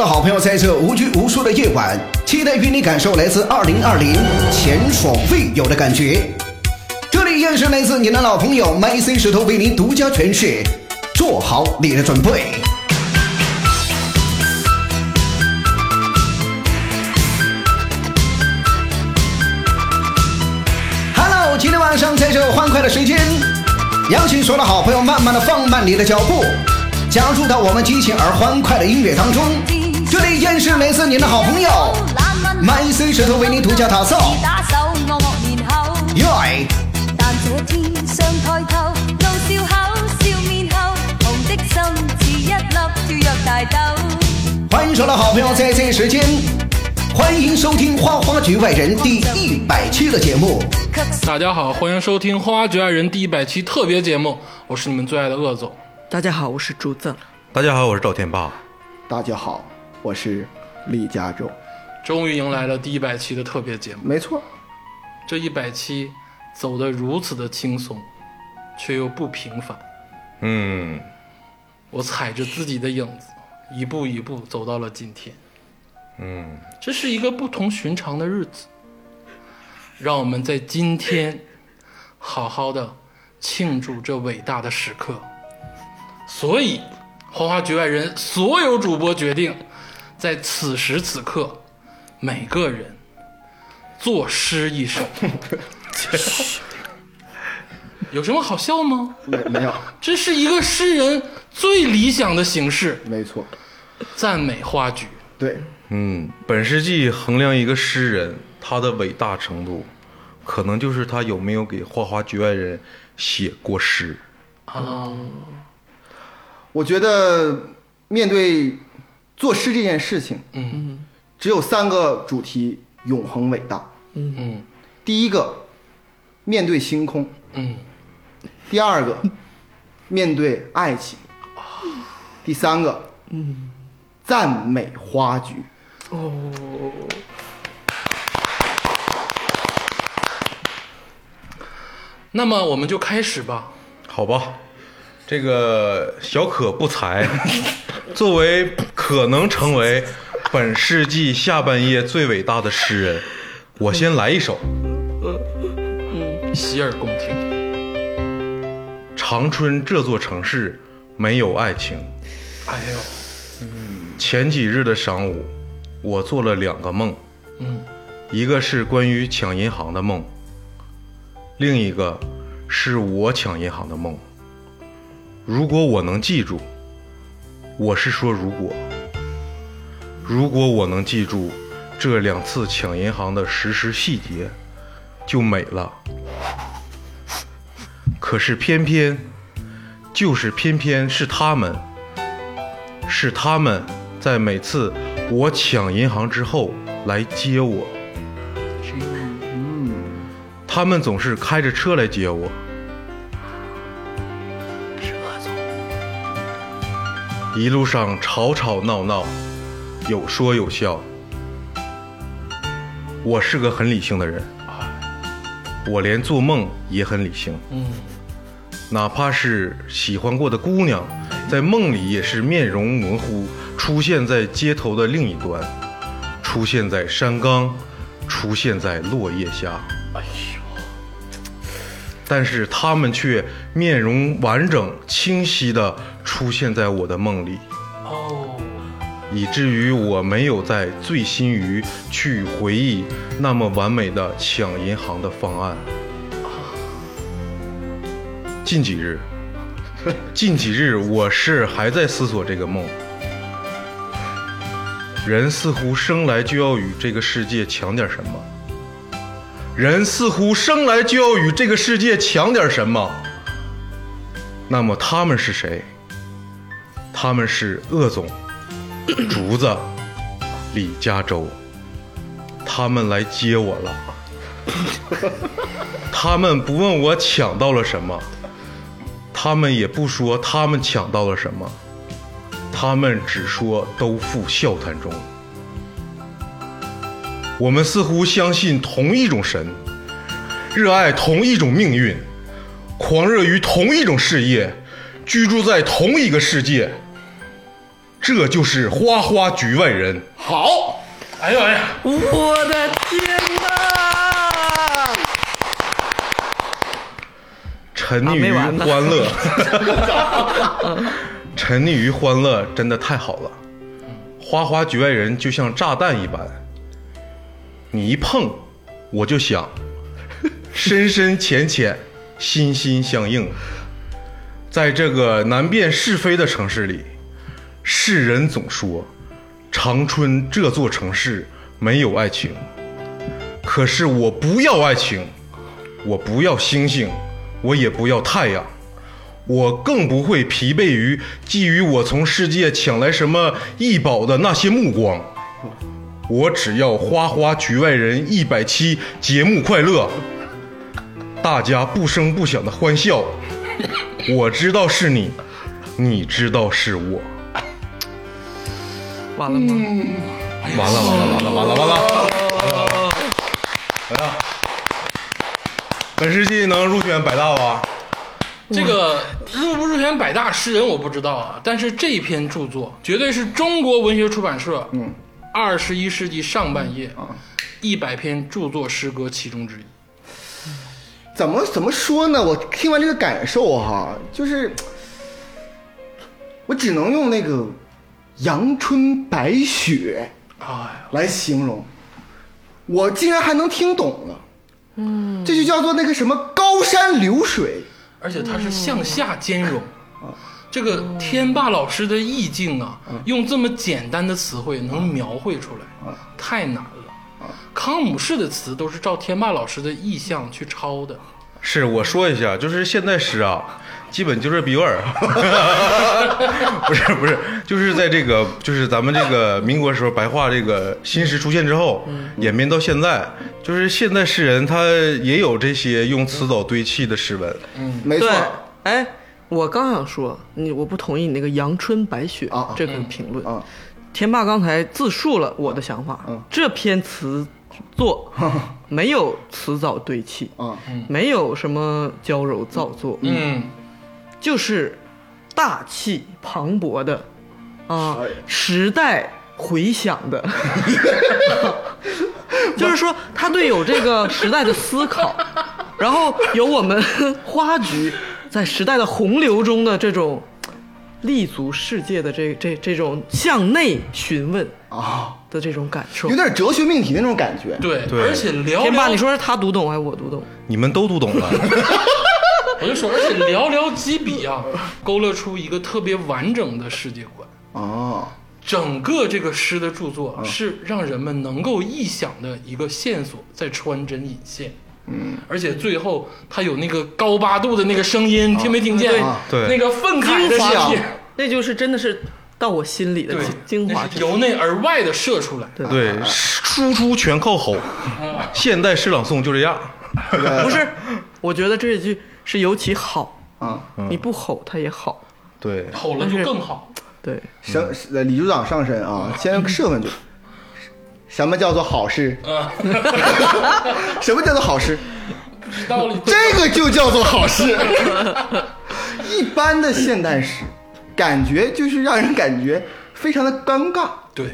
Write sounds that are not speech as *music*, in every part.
的好朋友，在这无拘无束的夜晚，期待与你感受来自2020前所未有的感觉。这里依然是来自你的老朋友 MC 石头为您独家诠释，做好你的准备。Hello，今天晚上在这欢快的时间，邀请所有的好朋友慢慢的放慢你的脚步，加入到我们激情而欢快的音乐当中。这里依然是来自您的好朋友 My C 石头为您独家打造。打手惡惡然後，耶！但這天上抬頭，怒笑口笑面後，紅的心似一粒跳躍大豆。欢迎所有的好朋友在这个时间，欢迎收听《花花局外人》第一百期的节目。大家好，欢迎收听《花花局外人》第一百期特别节目，我是你们最爱的鄂总。大家好，我是竹子。大家好，我是赵天霸。大家好，我是李嘉洲。终于迎来了第一百期的特别节目，没错，这一百期走得如此的轻松，却又不平凡。嗯，我踩着自己的影子，一步一步走到了今天。嗯，这是一个不同寻常的日子，让我们在今天好好的庆祝这伟大的时刻。所以，花花局外人所有主播决定，在此时此刻，每个人作诗一首。*laughs* 有什么好笑吗？没没有，这是一个诗人最理想的形式，没错，赞美花局。对，嗯，本世纪衡量一个诗人他的伟大程度，可能就是他有没有给花花局外人写过诗。啊，我觉得面对作诗这件事情，嗯只有三个主题永恒伟大。嗯嗯第一个，面对星空；嗯，第二个，面对爱情；第三个嗯，赞美花局。那么我们就开始吧。好吧，这个小可不才，*laughs* 作为可能成为本世纪下半叶最伟大的诗人，我先来一首《洗耳恭听。长春这座城市没有爱情》。哎呦，前几日的晌午，我做了两个梦，嗯一个是关于抢银行的梦，另一个是我抢银行的梦。如果我能记住，我是说如果，如果我能记住这两次抢银行的实时细节，就美了。可是偏偏，就是偏偏是他们。是他们在每次我抢银行之后来接我。他们总是开着车来接我。一路上吵吵闹闹，有说有笑。我是个很理性的人，我连做梦也很理性。嗯，哪怕是喜欢过的姑娘，在梦里也是面容模糊，出现在街头的另一端，出现在山岗，出现在落叶下。哎但是他们却面容完整、清晰地出现在我的梦里，哦，以至于我没有在醉心于去回忆那么完美的抢银行的方案。近几日，*laughs* 近几日，我是还在思索这个梦。人似乎生来就要与这个世界抢点什么，人似乎生来就要与这个世界抢点什么。那么他们是谁？他们是鄂总、*coughs* 竹子、李嘉洲，他们来接我了。*coughs* 他们不问我抢到了什么，他们也不说他们抢到了什么，他们只说都付笑谈中。我们似乎相信同一种神，热爱同一种命运，狂热于同一种事业，居住在同一个世界。这就是花花局外人。好，哎呦哎呀，我的天哪！沉溺于欢乐，*laughs* 沉溺于欢乐真的太好了。花花局外人就像炸弹一般，你一碰，我就想，深深浅浅，心心相印。在这个难辨是非的城市里，世人总说长春这座城市没有爱情，可是我不要爱情，我不要星星，我也不要太阳，我更不会疲惫于觊觎我从世界抢来什么异宝的那些目光。我只要花花局外人一百期节目快乐，大家不声不响的欢笑。我知道是你，你知道是我。完了吗？完了完了完了完了完了！哎呀，本世纪能入选百大吧？这个入不入选百大诗人我不知道啊，但是这篇著作绝对是中国文学出版社嗯二十一世纪上半叶啊，一百篇著作诗歌其中之一。怎么怎么说呢？我听完这个感受哈，就是我只能用那个阳春白雪哎呀，来形容，我竟然还能听懂了。嗯，这就叫做那个什么高山流水。而且它是向下兼容。这个天霸老师的意境啊，用这么简单的词汇能描绘出来，太难了。康姆士的词都是照天霸老师的意象去抄的。是我说一下，就是现代诗啊，基本就是逼味儿，*laughs* 不是不是，就是在这个就是咱们这个民国时候白话这个新诗出现之后，演变到现在，就是现代诗人他也有这些用词藻堆砌的诗文，嗯。没错，哎，我刚想说，你我不同意你那个阳春白雪啊这个评论。啊，天霸刚才自述了我的想法，嗯。这篇词作没有词藻堆砌，啊，没有什么娇柔造作，嗯，就是大气磅礴的啊哎，时代回响的，*laughs* 就是说他对有这个时代的思考，然后有我们花局在时代的洪流中的这种立足世界的这这这种向内询问啊，的这种感受有。点哲学命题那种感觉。对，对而且寥天霸，寥，你说是他读懂还是我读懂？你们都读懂了，*laughs* 我就说，而且寥寥几笔啊，勾勒出一个特别完整的世界观。啊，整个这个诗的著作是让人们能够臆想的一个线索，在穿针引线。嗯，而且最后他有那个高八度的那个声音，听没听见？啊对。那个愤慨的精华声音，那就是真的是到我心里的精，华由内而外的射出来。对。对，输出全靠吼，现代诗朗诵就这样，不是，我觉得这一句是尤其好，啊，你不吼他也好。对，吼了就更好。对，什呃李组长上身啊，先射问句，什么叫做好事？啊，*laughs* 什么叫做好事？道理这个就叫做好事。*laughs* 一般的现代诗，感觉就是让人感觉非常的尴尬。对，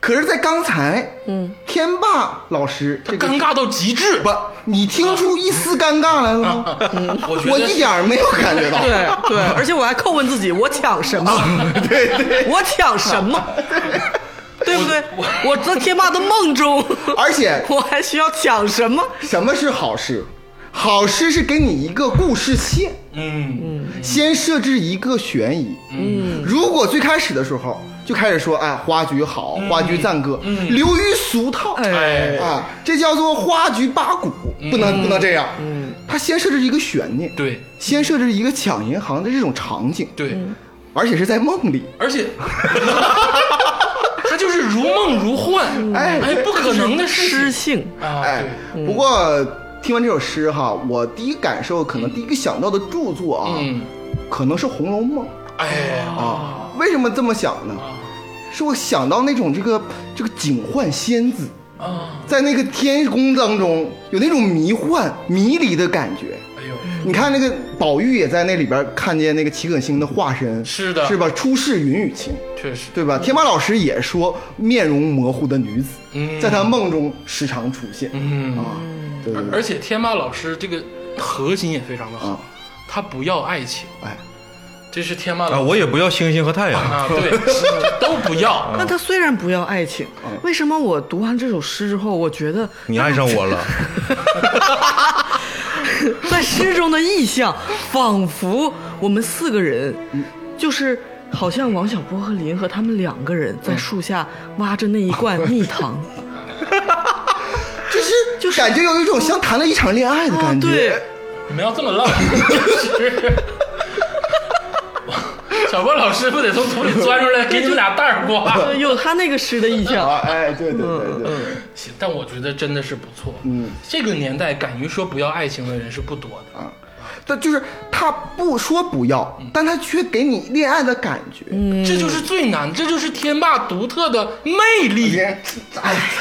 可是，在刚才，嗯，天霸老师这个尴尬到极致。不，你听出一丝尴尬来了吗？我我一点没有感觉到。对对，而且我还叩问自己，我抢什么？*laughs* 对对，我抢什么？*laughs* 对不对？我在天霸的梦中，*laughs* 而且 *laughs* 我还需要抢什么？什么是好诗？好诗是给你一个故事线，嗯，先设置一个悬疑。嗯，如果最开始的时候就开始说，哎，花菊好，花菊赞歌，流于俗套，哎啊，这叫做花菊八股，不能不能这样。嗯，他先设置一个悬念，对先设置一个抢银行的这种场景，对，而且是在梦里。而且他就是如梦如幻，哎哎，不可能的事情诗性，啊！哎，不过听完这首诗哈，我第一感受可能第一个想到的著作啊，嗯，可能是《红楼梦》哎呀，啊。为什么这么想呢？是我想到那种这个这个警幻仙子，在那个天宫当中有那种迷幻迷离的感觉。哎呦，你看那个宝玉也在那里边看见那个齐可星的化身，是的。是吧？出世云雨情，确实，对吧？天马老师也说面容模糊的女子，嗯。在他梦中时常出现、嗯，啊，对对对，而且天马老师这个核心也非常的好啊，他不要爱情，哎，这是天马啊，老师我也不要星星和太阳。啊，对，*laughs* 都不要。*laughs* 那他虽然不要爱情，为什么我读完这首诗之后，我觉得你爱上我了，*laughs* 在诗中的意象，仿佛我们四个人，就是好像王小波和林和他们两个人在树下挖着那一罐蜜糖，就是就是感觉有一种像谈了一场恋爱的感觉。啊对，你们要这么浪，就是小波老师不得从土里钻出来给你们俩蛋儿瓜？*laughs* 有他那个诗的意象。啊，哎，对对对对，行，但我觉得真的是不错。嗯，这个年代敢于说不要爱情的人是不多的。啊，但就是他不说不要，但他却给你恋爱的感觉。嗯，这就是最难，这就是天霸独特的魅力。哎，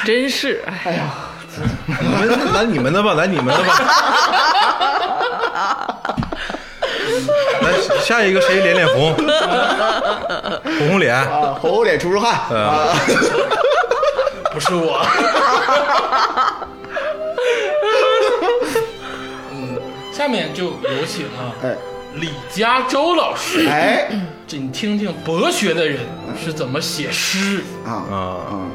真是，哎，哎呀，你们来你们的吧，来你们的吧。*laughs* *laughs* 来下一个谁脸脸红？*laughs* 红红脸。啊，红红脸出出汗啊，不是我。*laughs* 嗯，下面就有请啊，哎李嘉洲老师，哎这你听听博学的人是怎么写诗。啊啊，啊！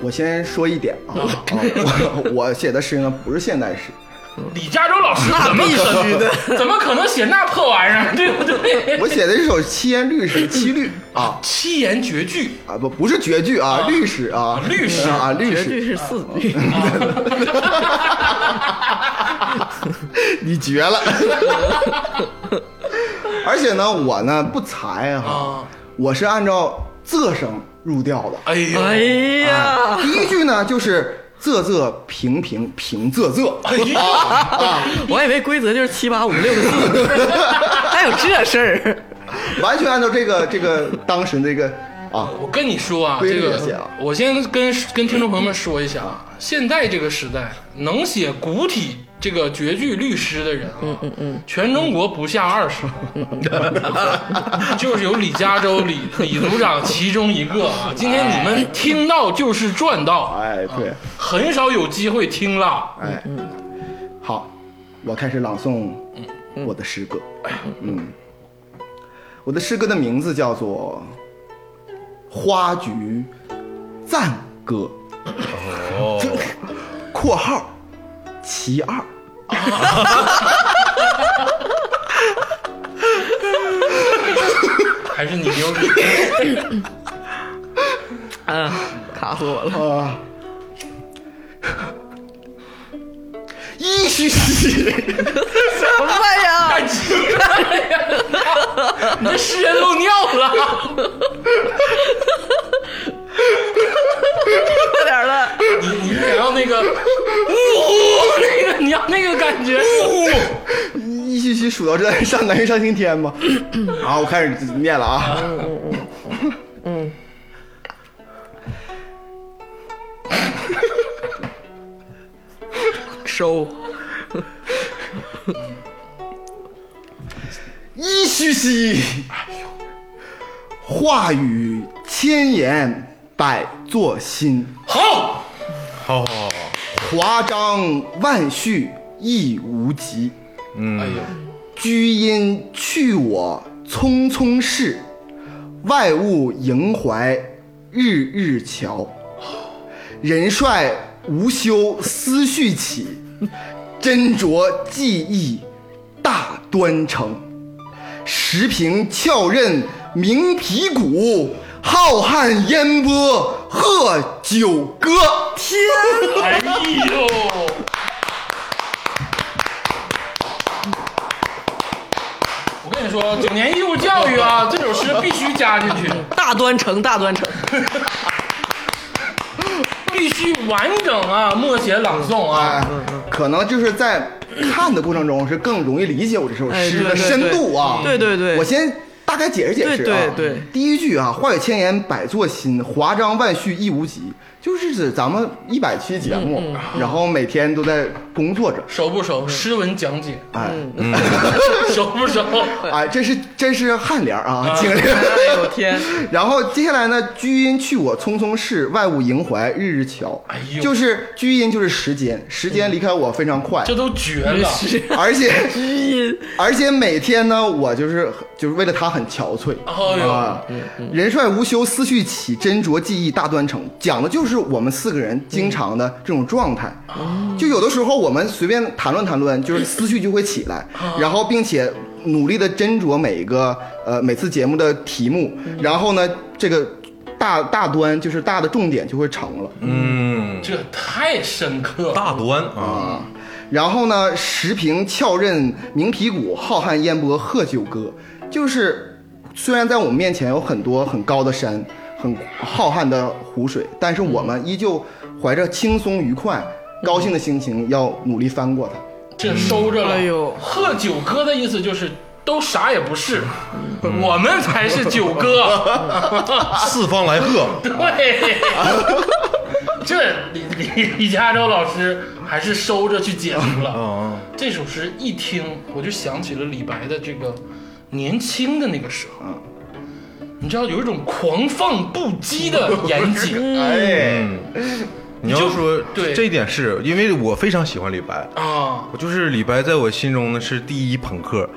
我先说一点啊，啊我我写的诗呢不是现代诗，李嘉洲老师怎么须的能 *laughs* 怎么可能写那破玩意儿，对不对？*laughs* 我写的这首七言律诗，七律啊七言绝句，啊不不是绝句啊，律诗啊，律诗啊律诗，绝对是四句。*laughs* 你绝了！而且呢，我呢不才哈啊，我是按照仄声入调的。哎呦，哎呀，第一句呢就是仄仄平平平仄仄，*laughs* 我以为规则就是七八五六个字，还有这事儿。完全按照这个这个当时这个啊，我跟你说啊，这个我先跟跟听众朋友们说一下啊，现在这个时代能写古体这个绝句律师的人啊，嗯嗯嗯，全中国不下二十，*laughs* 就是有李嘉洲李李组长其中一个啊。今天你们听到就是赚到，哎对，很少有机会听了。哎，好，我开始朗诵我的诗歌。嗯，我的诗歌的名字叫做《花菊赞歌。哦，》*laughs* *laughs* （括号其二）。*laughs* 还是你牛逼，*laughs* 嗯，卡死我了。啊，一嘘嘘，什么呀？太奇怪了，你这诗人漏尿了。*laughs* 快点了！你你是想要那个，呜，那个你要那个感觉，呜，一嘘嘘数到这上南云上青天吗？好，我开始念了啊嗯嗯嗯。收。一嘘兮，话语千言百作新，好，好好好，华章万绪亦无极。嗯。哎呦，居因去我匆匆事，外物萦怀日日瞧。人帅无休思绪起，斟酌技艺大端成。时平翘刃鸣皮鼓，浩瀚烟波贺九歌。天，哎呦，我跟你说，九年义务教育啊，这首诗必须加进去，大端成，大端成。必须完整啊，默写朗诵哎啊。，可能就是在看的过程中是更容易理解我这首哎诗的深度啊。对对对我先大概解释解释啊。对对对第一句啊，话语千言百作新，华章万绪亦无极，就是指咱们一百期节目，然后每天都在工作着。熟不熟？诗文讲解。哎，*laughs* 熟不熟？哎，这是这是颔联儿啊，精灵。哎呦天，*laughs* 然后接下来呢，居因去我匆匆逝，外物萦怀日日瞧。哎呦。就是居因就是时间，时间离开我非常快，这都绝了！而且 *laughs* 居因。而且每天呢，我就是就是为了他很憔悴。哎呦。啊，人帅无休，思绪起，斟酌记忆大端成，讲的就是我们四个人经常的这种状态。就有的时候我们随便谈论谈论，就是思绪就会起来，然后并且努力的斟酌每一个呃每次节目的题目，然后呢，这个大大端就是大的重点就会成了。嗯，这太深刻了。大端啊，然后呢，石屏翘刃鸣皮鼓，浩瀚烟波贺九歌。就是虽然在我们面前有很多很高的山，很浩瀚的湖水，但是我们依旧怀着轻松愉快、高兴的心情，要努力翻过它。这收着了。哎呦贺九哥的意思就是都啥也不是，我们才是九哥。*laughs* 四方来贺，对，这李李李嘉洲老师还是收着去解读了。啊，这首诗一听，我就想起了李白的这个年轻的那个时候。你知道有一种狂放不羁的 *laughs* 严谨哎，你要说对这一点是因为我非常喜欢李白。啊，我就是李白，在我心中呢是第一朋克，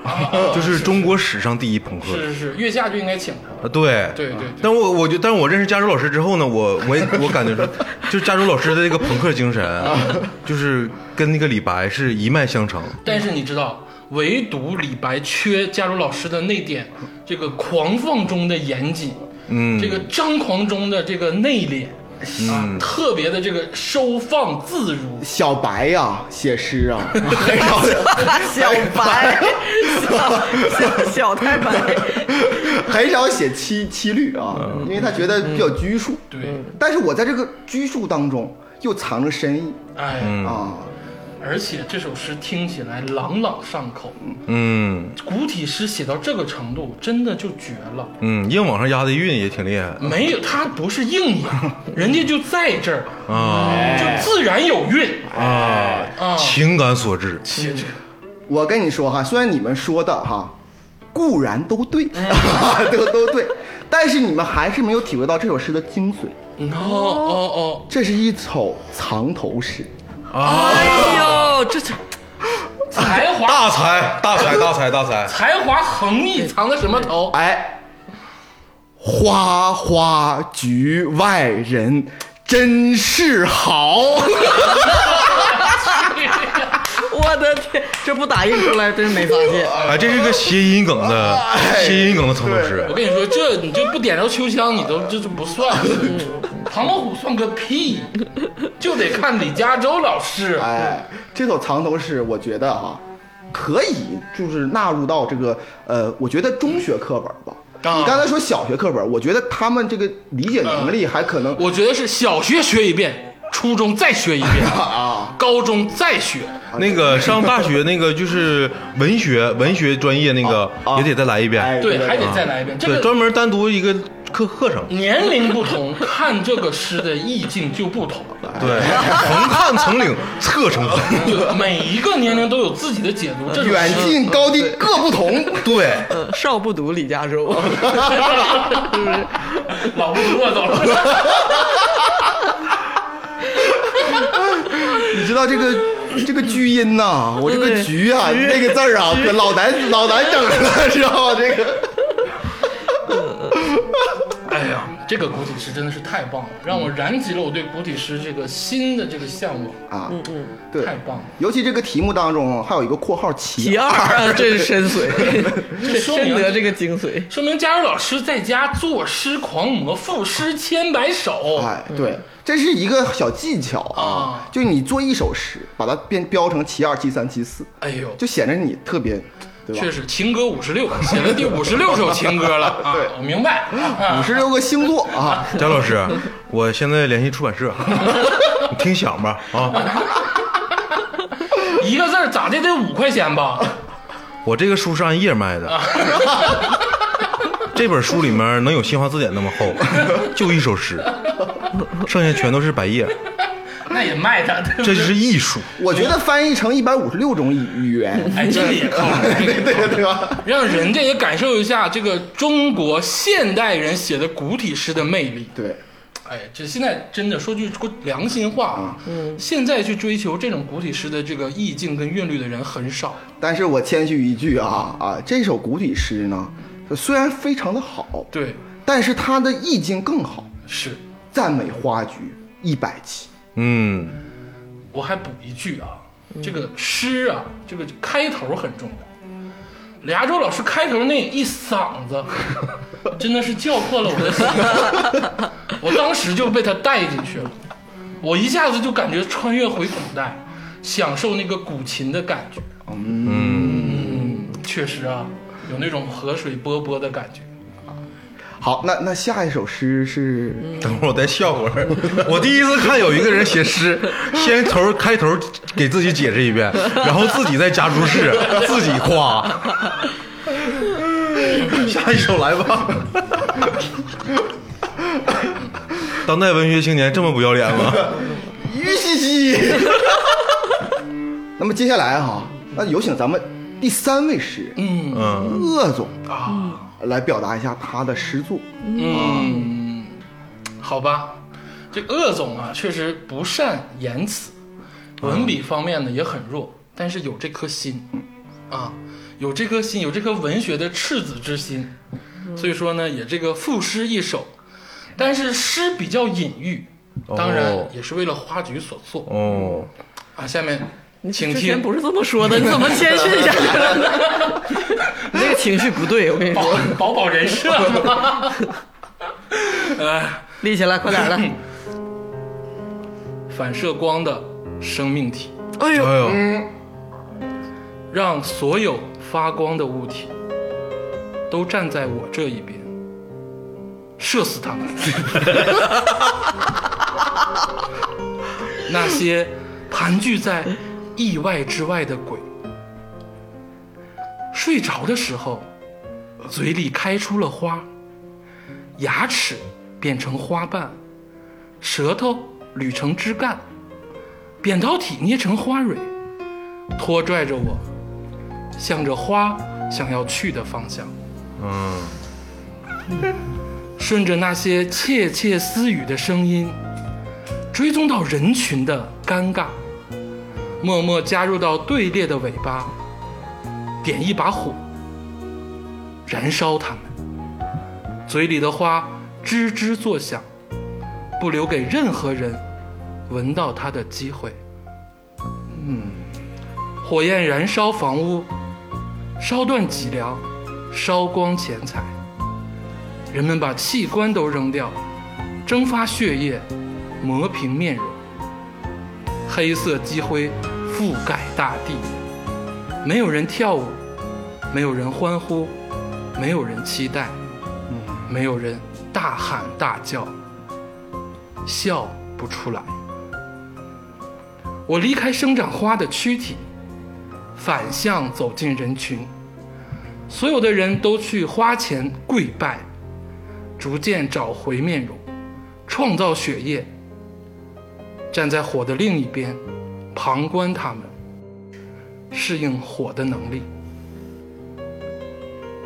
就是中国史上第一朋克。是是是，月下就应该请他。啊，对对对对但我我就，但是我认识加州老师之后呢，我我也 *laughs* 我感觉说，就加州老师的这个朋克精神，就是跟那个李白是一脉相承。但是你知道，唯独李白缺加入老师的那点，这个狂放中的严谨，嗯，这个张狂中的这个内敛，啊，特别的这个收放自如。小白呀、写诗啊，*laughs* 很少小白，小小小太白，很少写七七律啊，因为他觉得比较拘束。对，但是我在这个拘束当中又藏着深意。哎，啊。而且这首诗听起来朗朗上口，嗯古体诗写到这个程度，真的就绝了。嗯，硬往上压的韵也挺厉害没有，他不是硬压，*laughs* 人家就在这儿，啊就自然有韵啊，啊。情感所致。我跟你说哈，虽然你们说的哈固然都对，*laughs* 都都对，但是你们还是没有体会到这首诗的精髓。哦哦哦这是一首藏头诗，哎呦，这这哦，才华大才，大才，大才，大才。才华横溢，藏的什么头？哎，花花局外人真是好。*laughs* 我的天，这不打印出来真没发现。哎，这是个谐音梗的谐音梗的藏头诗我。跟你说，这你就不点着秋香，你都这这不算。唐老虎算个屁，就得看李嘉洲老师。哎，这首藏头诗，我觉得哈，可以就是纳入到这个呃，我觉得中学课本吧。啊你刚才说小学课本，我觉得他们这个理解能力还可能我觉得是小学学一遍，初中再学一遍，*laughs* 啊，高中再学。那个上大学那个就是文学 *laughs* 文学专业那个啊也得再来一遍，哎对，还得再来一遍。这对，个专门单独一个课课程。年龄不同，看这个诗的意境就不同。对，*laughs* 横看成岭侧成峰。就每一个年龄都有自己的解读。这远近高低各不同。对，呃，少不读李嘉洲，老不落走了。你知道这个 *laughs* 这个居音呐、我这个对局啊，那个字儿啊，可老难 *laughs* 老难整了，知道吗？这个 *laughs* 哎呀，这个古体诗真的是太棒了，让我燃起了我对古体诗这个新的这个向往，啊，嗯对太，棒了。尤其这个题目当中还有一个括号其其二这是深邃，这深得这个精髓。说明佳茹老师在家作诗狂魔，赋诗千百首。哎，对，这是一个小技巧啊啊，就你做一首诗，把它变标成其二、其三、其四，哎呦，就显得你特别，对吧确？实情歌五十六，*laughs* 写了第五十六首情歌了 *laughs* 啊！对我明白。啊五十六个星座啊，*laughs* 贾老师，我现在联系出版社，你听响吧啊！一个字儿咋的得五块钱吧？我这个书是按页卖的，这本书里面能有新华字典那么厚，就一首诗，剩下全都是白叶，*laughs* 那也卖他，对不对这就是艺术。我觉得翻译成一百五十六种语语言，哎，这个也靠谱，*laughs* 对对对吧？让人家也感受一下这个中国现代人写的古体诗的魅力。对，哎，这现在真的说句良心话啊，嗯，现在去追求这种古体诗的这个意境跟韵律的人很少。但是我谦虚一句啊啊，这首古体诗呢，虽然非常的好，对，但是它的意境更好。是。赞美花菊一百期，嗯，我还补一句啊，这个诗啊，这个开头很重要。梁州老师开头那一嗓子，真的是叫破了我的心，*laughs* 我当时就被他带进去了，我一下子就感觉穿越回古代，享受那个古琴的感觉。嗯，确实啊，有那种河水波波的感觉。好，那那下一首诗是 *laughs* 等会儿我再笑会儿。我第一次看有一个人写诗，先头开头给自己解释一遍，然后自己再加注释，自己夸。*laughs* 下一首来吧。当代文学青年这么不要脸吗？*laughs* 于西西。那么接下来哈，那有请咱们第三位诗人，鄂总啊，来表达一下他的诗作。嗯，好吧，这鄂总啊，确实不善言辞，文笔方面呢也很弱，但是有这颗心，啊，有这颗心，有这颗文学的赤子之心，所以说呢，也这个赋诗一首，但是诗比较隐喻，当然哦也是为了花局所作。哦，啊。下面请听之前不是这么说的，你怎么谦逊下去了呢？*laughs* 你这个情绪不对，我跟你保说，保保人设嘛。*laughs* 哎。立起来，快点的。*clears throat* 反射光的生命体，哎呦，哎呦，让所有发光的物体都站在我这一边，射死他们。*laughs* 那些盘踞在意外之外的鬼，睡着的时候，嘴里开出了花，牙齿变成花瓣，舌头捋成枝干，扁桃体捏成花蕊，拖拽着我，向着花想要去的方向。嗯，顺着那些窃窃私语的声音，追踪到人群的尴尬，默默加入到队列的尾巴，点一把火，燃烧它们。嘴里的花吱吱作响，不留给任何人闻到它的机会。嗯，火焰燃烧房屋，烧断脊梁，烧光钱财。人们把器官都扔掉，蒸发血液，磨平面容。黑色积灰覆盖大地，没有人跳舞，没有人欢呼，没有人期待，没有人大喊大叫，笑不出来。我离开生长花的躯体，反向走进人群，所有的人都去花前跪拜。逐渐找回面容，创造血液。站在火的另一边，旁观他们，适应火的能力，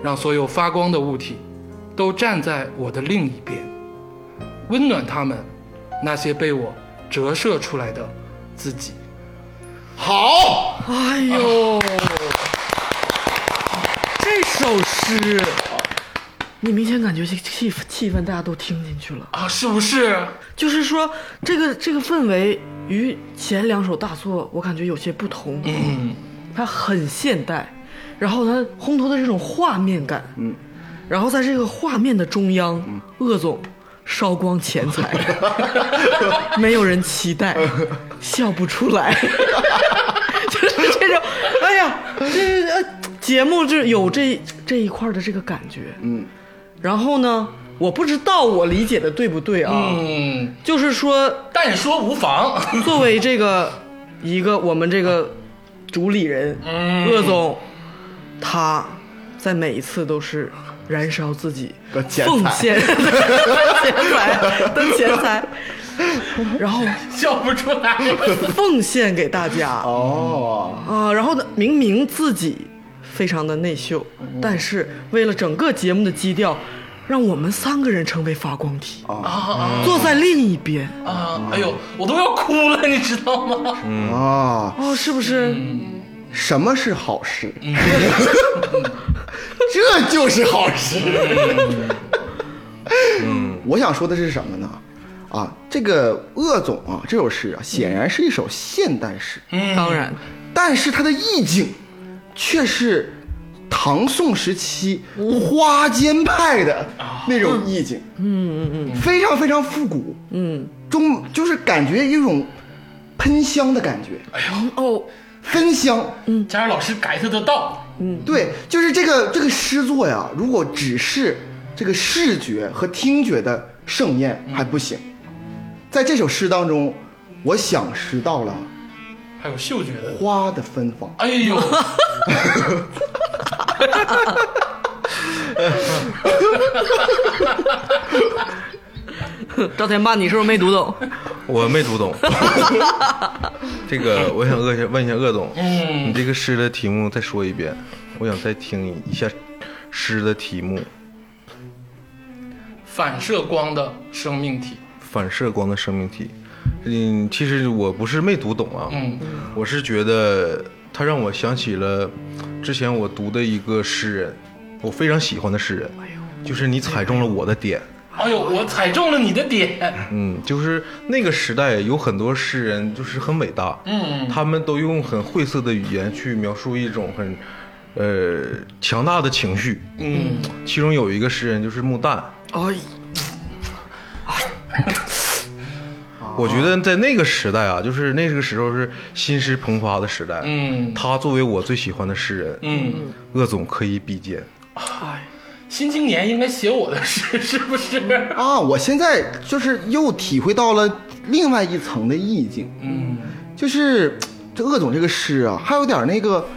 让所有发光的物体都站在我的另一边，温暖他们那些被我折射出来的自己。好，哎呦，这首诗，你明显感觉这气氛气氛大家都听进去了。啊，是不是？就是说，这个这个氛围与前两首大作，我感觉有些不同。嗯，它很现代，然后它烘托的这种画面感，嗯，然后在这个画面的中央，嗯。鄂总烧光钱财，*laughs* 没有人期待，笑不出来，*laughs* 就是这种，哎呀，这呃节目就有这这一块的这个感觉，嗯，然后呢，我不知道我理解的对不对啊，嗯，就是说但说无妨。*laughs* 作为这个一个我们这个主理人，鄂总，他在每一次都是燃烧自己的钱财奉献 *laughs* 钱财的钱财，然后笑不出来。奉献给大家哦，啊。然后呢，明明自己非常的内秀，但是为了整个节目的基调，让我们三个人成为发光体，啊啊坐在另一边。啊！哎呦，我都要哭了，你知道吗？啊，哦，是不是？什么是好事？*laughs* 这就是好事。嗯，*laughs* 我想说的是什么呢？啊，这个鄂总啊，这首诗啊，显然是一首现代诗，当然，但是它的意境却是唐宋时期花间派的那种意境。嗯嗯嗯，非常非常复古。嗯，中就是感觉一种喷香的感觉，哎呦哦，芬香。嗯佳儿老师 get 得到，嗯对，就是这个这个诗作呀，如果只是这个视觉和听觉的盛宴还不行，在这首诗当中，我想识到了还有嗅觉的。花的芬芳。哎呦，*laughs* 赵天霸，你是不是没读懂？*laughs* 我没读懂。*laughs* 这个，我想问一下问一下鄂总，你这个诗的题目再说一遍，我想再听一下诗的题目。反射光的生命体。反射光的生命体。嗯，其实我不是没读懂啊，嗯，我是觉得它让我想起了之前我读的一个诗人，我非常喜欢的诗人，就是你踩中了我的点。哎呦，我踩中了你的点。嗯，就是那个时代有很多诗人就是很伟大，嗯他们都用很晦涩的语言去描述一种很呃强大的情绪。嗯，其中有一个诗人就是穆旦，哎，*laughs* 我觉得在那个时代啊，就是那个时候是新诗蓬发的时代。嗯他作为我最喜欢的诗人，嗯，鄂总可以比肩。哎，新青年应该写我的诗，*laughs* 是不是？啊，我现在就是又体会到了另外一层的意境，嗯，就是这鄂总这个诗啊，还有点那个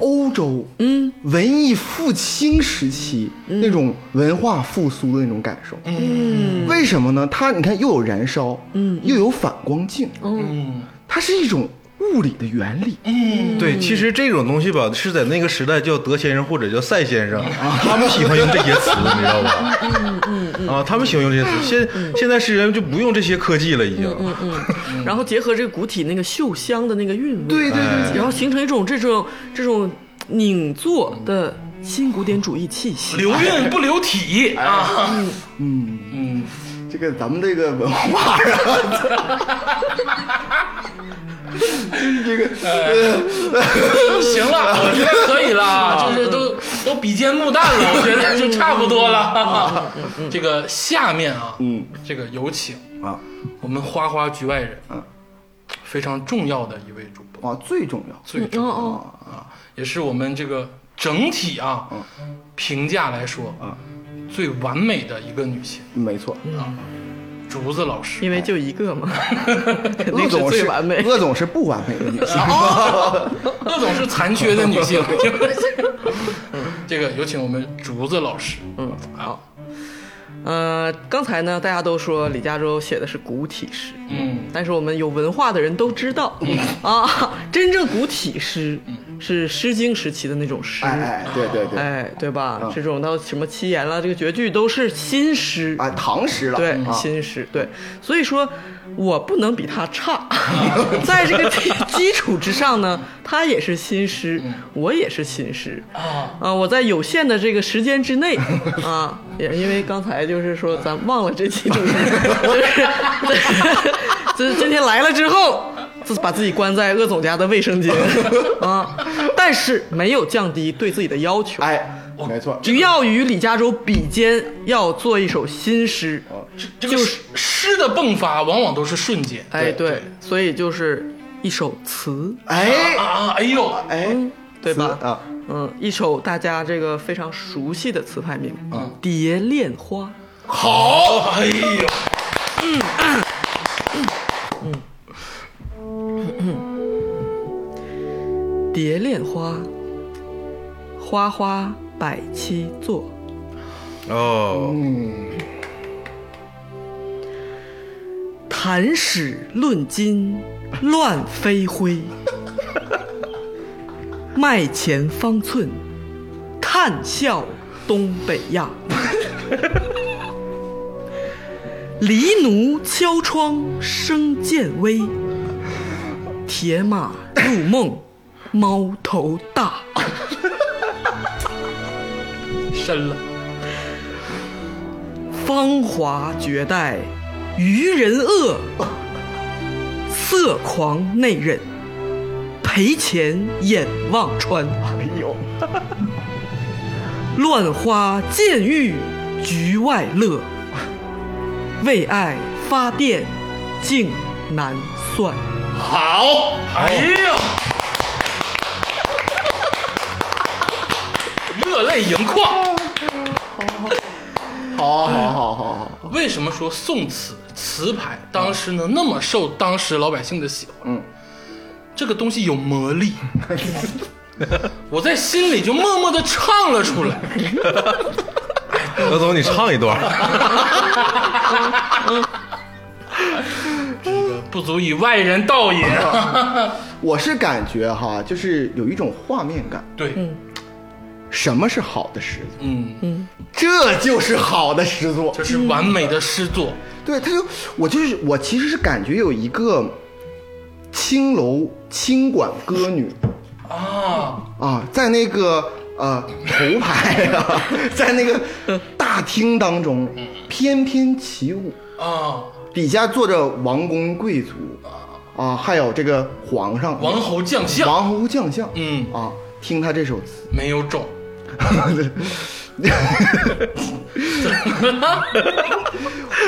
欧洲，嗯，文艺复兴时期、那种文化复苏的那种感受。嗯为什么呢？它你看又有燃烧，嗯，又有反光镜，嗯它是一种物理的原理。嗯，对，其实这种东西吧，是在那个时代叫德先生或者叫赛先生，他们喜欢用这些词，你知道吧？嗯嗯啊，他们喜欢用这些词。现现在诗人就不用这些科技了，已经。嗯嗯然后结合这个古体那个嗅香的那个韵味，对对对然后形成一种这种这种拧作的新古典主义气息。留韵不留体啊。嗯，嗯，这个咱们这个文化啊，*laughs* 就是这个，行了，我觉得可以了，就是都都比肩木旦了，我觉得就差不多了。*laughs* 这个下面啊，嗯。这个有请啊。我们花花局外人，嗯，非常重要的一位主播，啊，最重要。最重要哦啊，也是我们这个整体啊评价来说啊最完美的一个女性，没错，竹子老师。因为就一个嘛，*laughs* 肯定是鄂总是最完美。鄂总是不完美的女性。*laughs* 各种是残缺的女性。*laughs* 这个有请我们竹子老师。嗯，好。呃，刚才呢，大家都说李嘉洲写的是古体诗，嗯但是我们有文化的人都知道，啊，真正古体诗是《诗经》时期的那种诗，哎哎，对对对，哎对吧？嗯。这种到什么七言了，这个绝句都是新诗，啊，唐诗了，对，啊。新诗，对，所以说我不能比他差，*laughs* 在这个基基础之上呢，他也是新诗，我也是新诗啊，啊，我在有限的这个时间之内 *laughs* 啊，也因为刚才就是说咱忘了这期主题，*laughs* 就是就是今天来了之后。自把自己关在鄂总家的卫生间 *laughs* 啊，但是没有降低对自己的要求，哎，没错，就要与李嘉洲比肩，要做一首新诗。这个诗诗的迸发往往都是瞬间。哎，对，所以就是一首词，哎啊，哎呦，哎，对吧？啊，嗯，一首大家这个非常熟悉的词牌名，《蝶恋花》。好，哎呦，*laughs* *coughs* 蝶恋花，花花百期作，哦，谈史论今乱飞灰，*laughs* 麦前方寸，叹笑东北亚。*laughs* 黎奴敲窗声渐微，铁马入梦猫头大。*laughs* 深了，芳华绝代，愚人恶；色狂内忍，赔钱眼望穿。哎呦，*laughs* 乱花渐欲局外乐，为爱发电竟难算。好，哎呀，*laughs* 热泪盈眶。好好好好好，为什么说宋词词牌当时呢那么受当时老百姓的喜欢？嗯，这个东西有魔力，*laughs* 我在心里就默默的唱了出来。刘总，你唱一段。*laughs* 这个不足以外人道也。*laughs* 我是感觉哈，就是有一种画面感。对，什么是好的诗作？嗯，这就是好的诗作。这是完美的诗作。对，他就我就是我，其实是感觉有一个青楼清管歌女啊，啊，在那个呃头牌啊，*laughs* 在那个大厅当中翩翩起舞，啊，底下坐着王公贵族啊，还有这个皇上、王侯将相，王侯将相，嗯。啊，听他这首词，没有种，*laughs*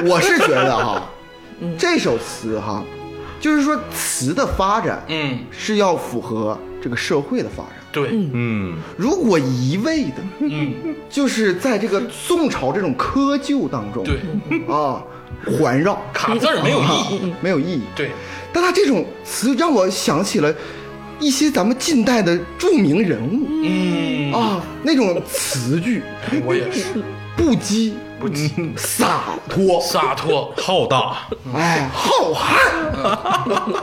我是觉得哈，这首词哈，就是说词的发展，嗯，是要符合这个社会的发展。对，嗯，如果一味的，嗯，就是在这个宋朝这种窠臼当中，对，啊，环绕卡字儿没有意义。没有意义。对，但他这种词让我想起了一些咱们近代的著名人物嗯，啊，那种词句我也是不羁、不羁、洒脱，洒脱。浩大，哎，浩瀚。*laughs*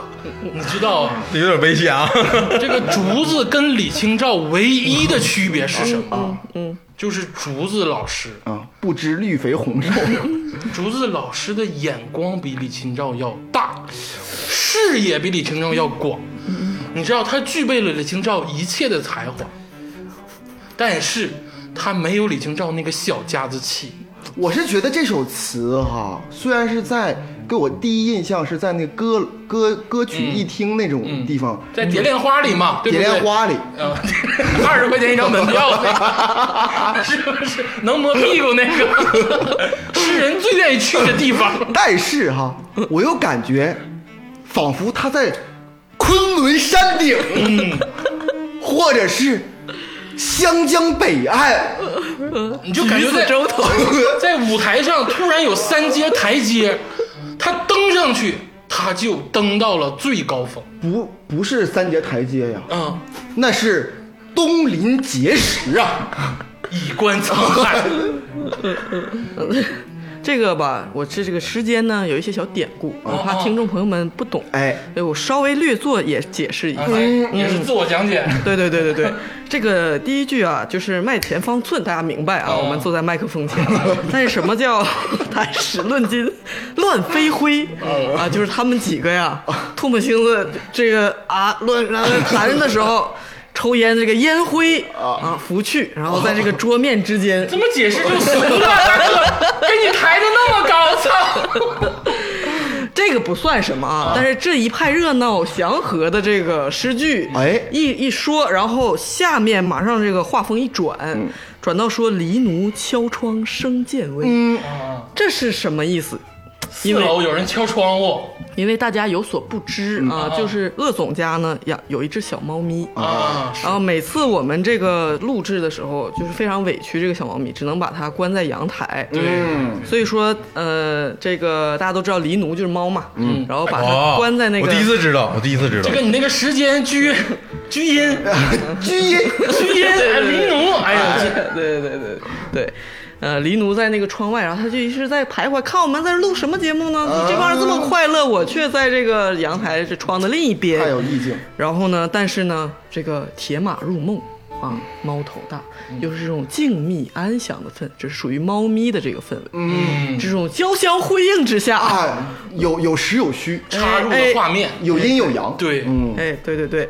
你知道啊有点危险啊。*laughs* 这个竹子跟李清照唯一的区别是什么？嗯，就是竹子老师，啊，不知绿肥红瘦，*laughs* 竹子老师的眼光比李清照要大，视野比李清照要广。你知道他具备了李清照一切的才华，但是他没有李清照那个小家子气。我是觉得这首词哈，虽然是在给我第一印象是在那个歌歌歌曲一听那种地方，在蝶恋花里嘛？蝶恋花里，嗯，*laughs* 二十块钱一张门票，那 *laughs* 个是不是能摸屁股那个？*laughs* 是人最愿意去的地方。但是哈，我又感觉仿佛他在昆仑山顶，或者是湘江北岸，你就感觉在 *laughs* 在舞台上突然有三阶台阶，他登上去，他就登到了最高峰。不不是三节台阶呀，啊，那是东临碣石啊！以观沧海。这个吧，我这这个时间呢有一些小典故，我怕听众朋友们不懂，哎，所以我稍微略作也解释一下。也是自我讲解。*laughs* 对对对对对，这个第一句啊，就是麦前方寸，大家明白啊？哦我们坐在麦克风前，*laughs* 但是什么叫 *laughs* 谈史论今，乱飞灰啊？就是他们几个呀，唾沫星子这个啊乱然后谈的时候。抽烟，这个烟灰啊。拂去，然后在这个桌面之间，怎么解释就俗了，大哥，给你抬的那么高，操！*laughs* 这个不算什么啊，但是这一派热闹祥和的这个诗句，哎。一一说，然后下面马上这个画风一转，转到说黎奴敲窗声渐微，嗯，这是什么意思？四楼有人敲窗户。因为大家有所不知啊，就是鄂总家呢养有一只小猫咪。啊，然后每次我们这个录制的时候，就是非常委屈这个小猫咪，只能把它关在阳台。嗯，所以说，呃，这个大家都知道狸奴就是猫嘛，嗯，然后把它哦关在那个。我第一次知道，我第一次知道。这。个你那个时间居居音居音，居音，*laughs* 哎，黎奴，哎呀，这对对对对对，呃，黎奴在那个窗外，然后他就一直在徘徊，看我们在这录什么节目呢？你这帮人这么快乐，我却在这个阳台这窗的另一边。太有意境。然后呢，但是呢，这个铁马入梦啊，猫头大，又是这种静谧安详的氛围，这是属于猫咪的这个氛围。嗯，这种交相辉映之下，啊，有有实有虚，插入的画面，有阴有阳。对，嗯，哎，对对对。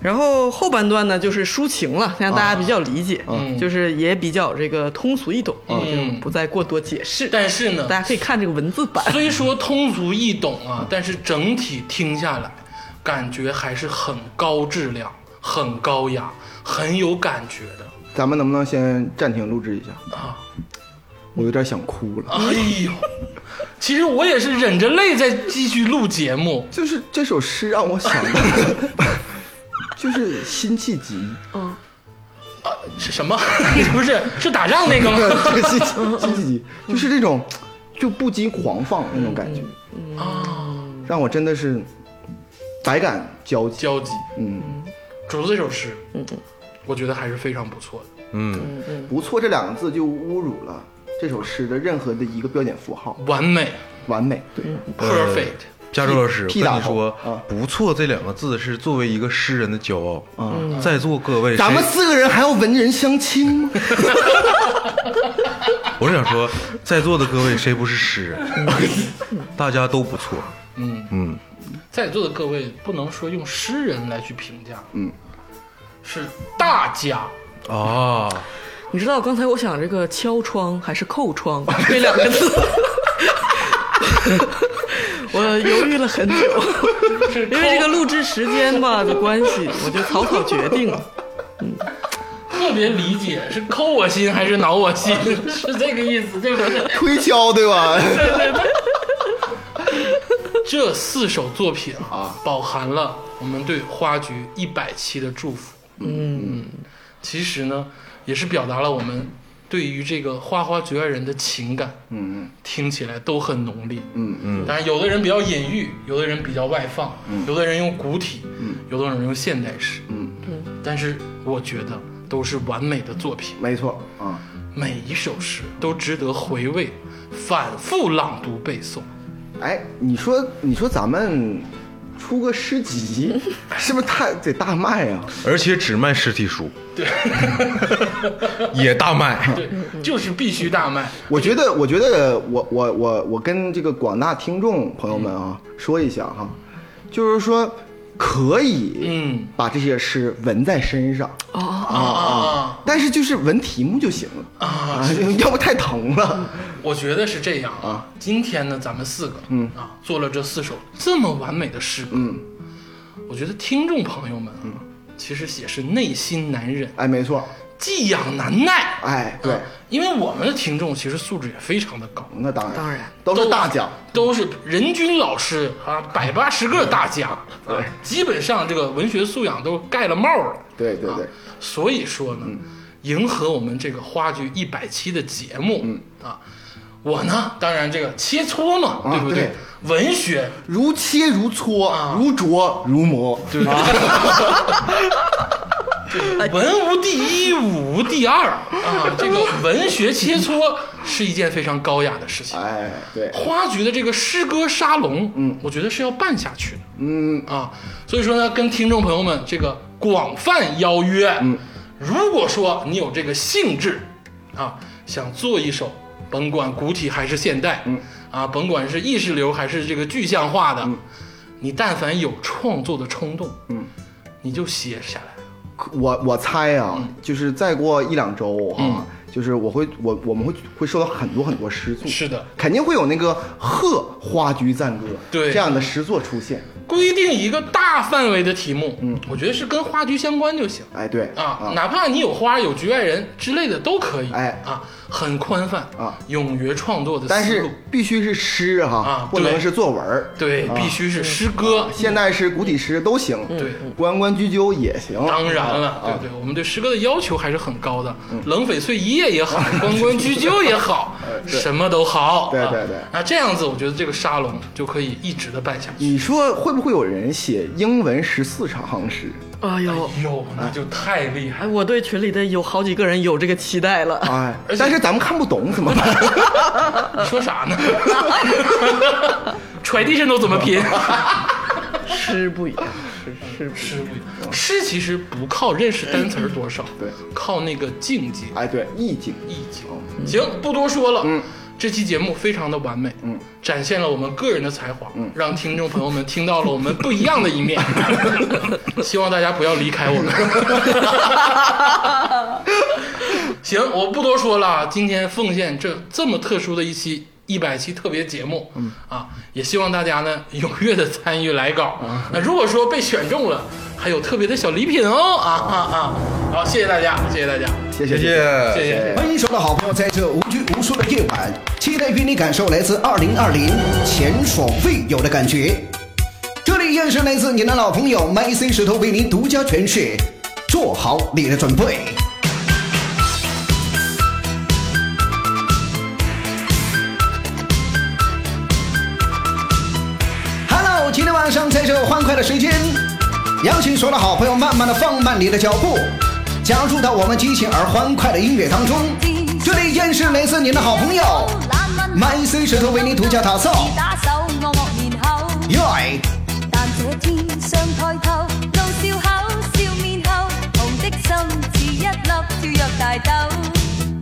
然后后半段呢，就是抒情了，让大家比较理解，嗯就是也比较这个通俗易懂，嗯就不再过多解释。但是呢，大家可以看这个文字版。虽说通俗易懂啊，但是整体听下来，感觉还是很高质量、很高雅、很有感觉的咱们能不能先暂停录制一下？啊！我有点想哭了。哎呦，其实我也是忍着泪在继续录节目。就是这首诗让我想到，就是辛弃疾，嗯，是什么？*laughs* 不是，是打仗那个吗？这个辛辛弃疾，*laughs* 就是这种就不羁狂放那种感觉，啊，让我真的是百感交集。交集。嗯，主这首诗，嗯我觉得还是非常不错的，嗯，不错这两个字就侮辱了这首诗的任何的一个标点符号，完美。完美。对，，perfect。加州老师，跟你说啊，不错这两个字是作为一个诗人的骄傲。嗯，在座各位，咱们四个人还要文人相亲吗？*laughs* 我是想说，在座的各位谁不是诗人？大家都不错。嗯，嗯，在座的各位不能说用诗人来去评价，嗯，是大家。啊，你知道刚才我想这个敲窗还是扣窗 *laughs* 这两个字，*laughs* 我犹豫了很久，因为这个录制时间吧的关系，我就草草决定了。嗯特别理解，是抠我心还是挠我心？*laughs* 是这个意思，对不对？*laughs* 推敲对吧？这四首作品啊，饱含了我们对花局一百期的祝福。嗯，其实呢，也是表达了我们对于这个花花局外人的情感，嗯嗯听起来都很浓烈。嗯嗯，但是，有的人比较隐喻，有的人比较外放，有的人用古体，嗯有的人用现代诗。嗯但是我觉得都是完美的作品，没错啊。每一首诗都值得回味、反复朗读背诵。哎，你说你说咱们出个诗集，*laughs* 是不是太得大卖啊？而且只卖实体书，对，*laughs* 也大卖。对，就是必须大卖。我觉得，我觉得我我我我跟这个广大听众朋友们啊说一下哈，就是说可以嗯。把这些诗纹在身上。啊，啊，但是就是纹题目就行了。啊 *laughs* 要不太疼了。我觉得是这样啊。今天呢，咱们四个，嗯。啊，做了这四首这么完美的诗歌，嗯，我觉得听众朋友们啊，其实也是内心难忍，哎，没错，寄养难耐。哎，对，因为我们的听众其实素质也非常的高，那当然，当然都是大奖。都是人均老师啊，百八十个大奖，啊，基本上这个文学素养都盖了帽了。对对对啊，所以说呢，迎合我们这个话剧一百期的节目，嗯啊，我呢，当然这个切磋嘛，啊对不对？文学如切如磋，啊如琢如磨。对啊，文无第一，武无第二。啊，这个 *laughs* 文学切磋是一件非常高雅的事情。哎，对，花局的这个诗歌沙龙，嗯。我觉得是要办下去的。嗯，啊，所以说呢，跟听众朋友们这个广泛邀约，嗯，如果说你有这个兴致，啊，想做一首，甭管古体还是现代，嗯，啊，甭管是意识流还是这个具象化的，你但凡有创作的冲动，嗯，你就写下来，我我猜啊，嗯。就是再过一两周哈、就是我会我我们会会收到很多很多诗作，是的，肯定会有那个贺花居赞歌对这样的诗作出现。规定一个大范围的题目，嗯，我觉得是跟花居相关就行。哎，对啊，哪怕你有花有局外人之类的都可以，哎啊，很宽泛啊，勇于创作的思路，但是必须是诗哈，啊对不能是作文儿。对，必须是诗歌。现代诗、古体诗都行，对，关关雎鸠也行。当然了，啊对对，我们对诗歌的要求还是很高的。冷翡翠一夜也好，*laughs* 关关雎鸠也好，*laughs* 什么都好。啊对对对那这样子，我觉得这个沙龙就可以一直的办下去。你说会不会有人写英文十四长行诗？哎呦，哟，那就太厉害哎，我对群里的有好几个人有这个期待了。哎，但是咱们看不懂怎么办？你 *laughs* 说啥呢？*laughs* 揣地上都怎么拼？诗不一样，诗诗诗不一样，诗其实不靠认识单词儿多少，对，靠那个境界哎，对，意境。意境。行，不多说了。嗯，这期节目非常的完美，嗯，展现了我们个人的才华，嗯，让听众朋友们听到了我们不一样的一面。*laughs* *laughs* 希望大家不要离开我们。*laughs* 行，我不多说了，今天奉献这这么特殊的一期。一百期特别节目，嗯啊，也希望大家呢 *laughs* 踊跃的参与来稿。那如果说被选中了，还有特别的小礼品哦！啊啊啊！好，谢谢大家，谢谢大家，谢谢谢谢。谢谢。欢迎所有的好朋友，在这无拘无束的夜晚，期待与你感受来自二零二零前所未有的感觉。这里依然是来自你的老朋友 My C 石头为您独家诠释，做好你的准备。上在这欢快的时间，邀请所有的好朋友慢慢的放慢你的脚步，加入到我们激情而欢快的音乐当中。这里依然是来自你的好朋友 My C 石头为你独家打造。但這天上抬頭，怒笑口，笑面的心似一粒。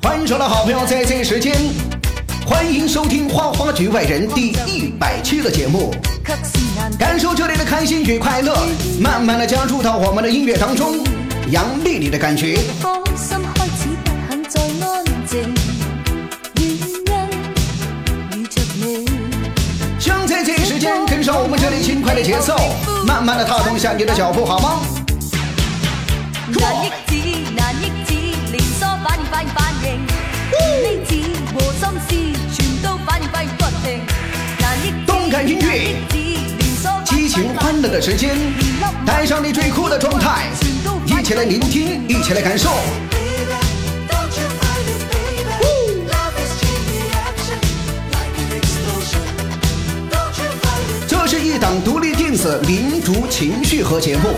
欢迎所有的好朋友在这一时間，欢迎收听《花花局外人》第一百期的节目。感受这里的开心与快乐，慢慢的加入到我们的音乐当中，杨丽丽的感觉。心開始不肯再安靜，原因遇着你。想在这一时间跟上我们这里轻快的节奏，慢慢的踏動下你的脚步，好嗎？難抑止，難抑止，連鎖反應反應反應，呢子和心思全都反應反應不停，難抑止，動感音樂難抑止，連鎖反應激情欢乐的时间，带上你最酷的状态，一起来聆听，一起来感受。这是一档独立电子民族情绪和节目，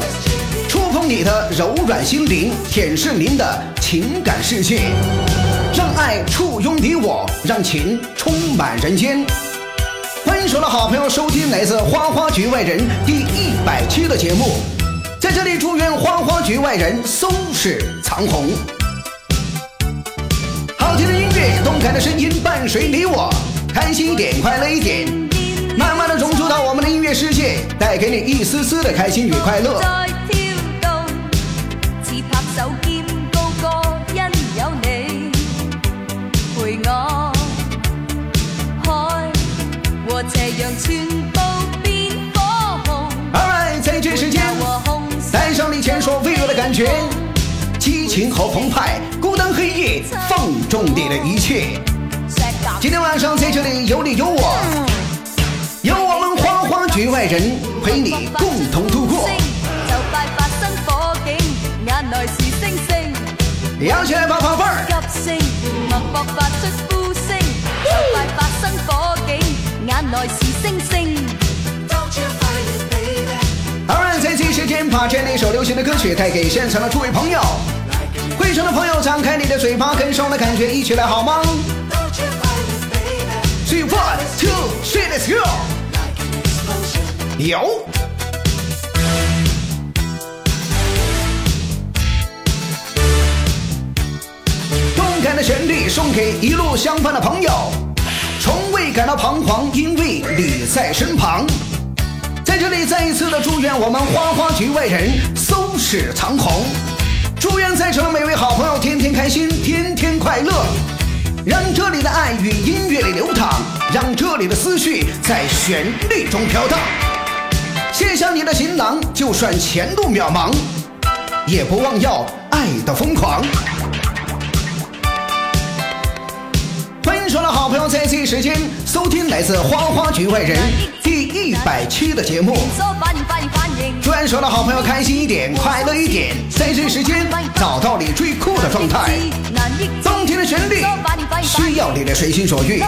触碰你的柔软心灵，舔舐您的情感世界，让爱簇拥你我，让情充满人间。欢迎所有的好朋友收听来自《花花局外人》第一百期的节目，在这里祝愿《花花局外人》收视长虹。好听的音乐，动感的声音伴随你我，开心一点，快乐一点，慢慢的融入到我们的音乐世界，带给你一丝丝的开心与快乐。Alright，在这时间，带上你前所未有的感觉，激情和澎湃，孤单黑夜放纵你的一切。今天晚上在这里有你有我，有我们花花局外人陪你共同度過。就快發生火警，眼內是星星。搖起來吧，寶貝兒！急聲，脈搏發出呼聲，就快發生火警，眼內是星星。Alright，在这时间把这样一首流行的歌曲带给现场的诸位朋友。会场的朋友，张开你的嘴巴，跟上我的感觉，一起来好吗？Three, one, two, three, let's go！有。动感的旋律送给一路相伴的朋友，从未感到彷徨，因为你在身旁。在这里再一次的祝愿我们花花局外人收视长虹，祝愿在场的每位好朋友天天开心，天天快乐，让这里的爱与音乐里流淌，让这里的思绪在旋律中飘荡。卸下你的行囊，就算前路渺茫，也不忘要爱的疯狂。欢迎所有的好朋友在这一时间收听来自花花局外人第一百期的节目。連鎖反應反應反應。祝愿所有的好朋友开心一点，快乐一点，在这时间找到你最酷的状态。難抑制动听的神力，需要你的随心所欲。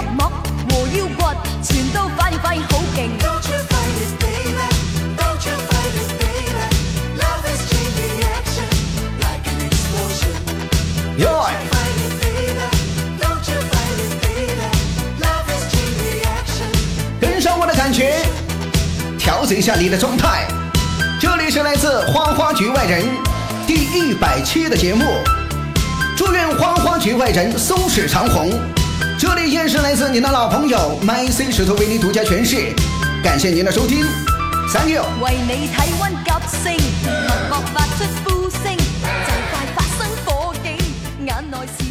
感觉调整一下你的状态这里是来自花花局外人第一百期的节目祝愿花花局外人松鼠长虹。这里依然是来自您的老朋友 mic 石头为您独家诠释感谢您的收听。Thank you 为你体温急升脉搏发出呼声就快发生火警。眼内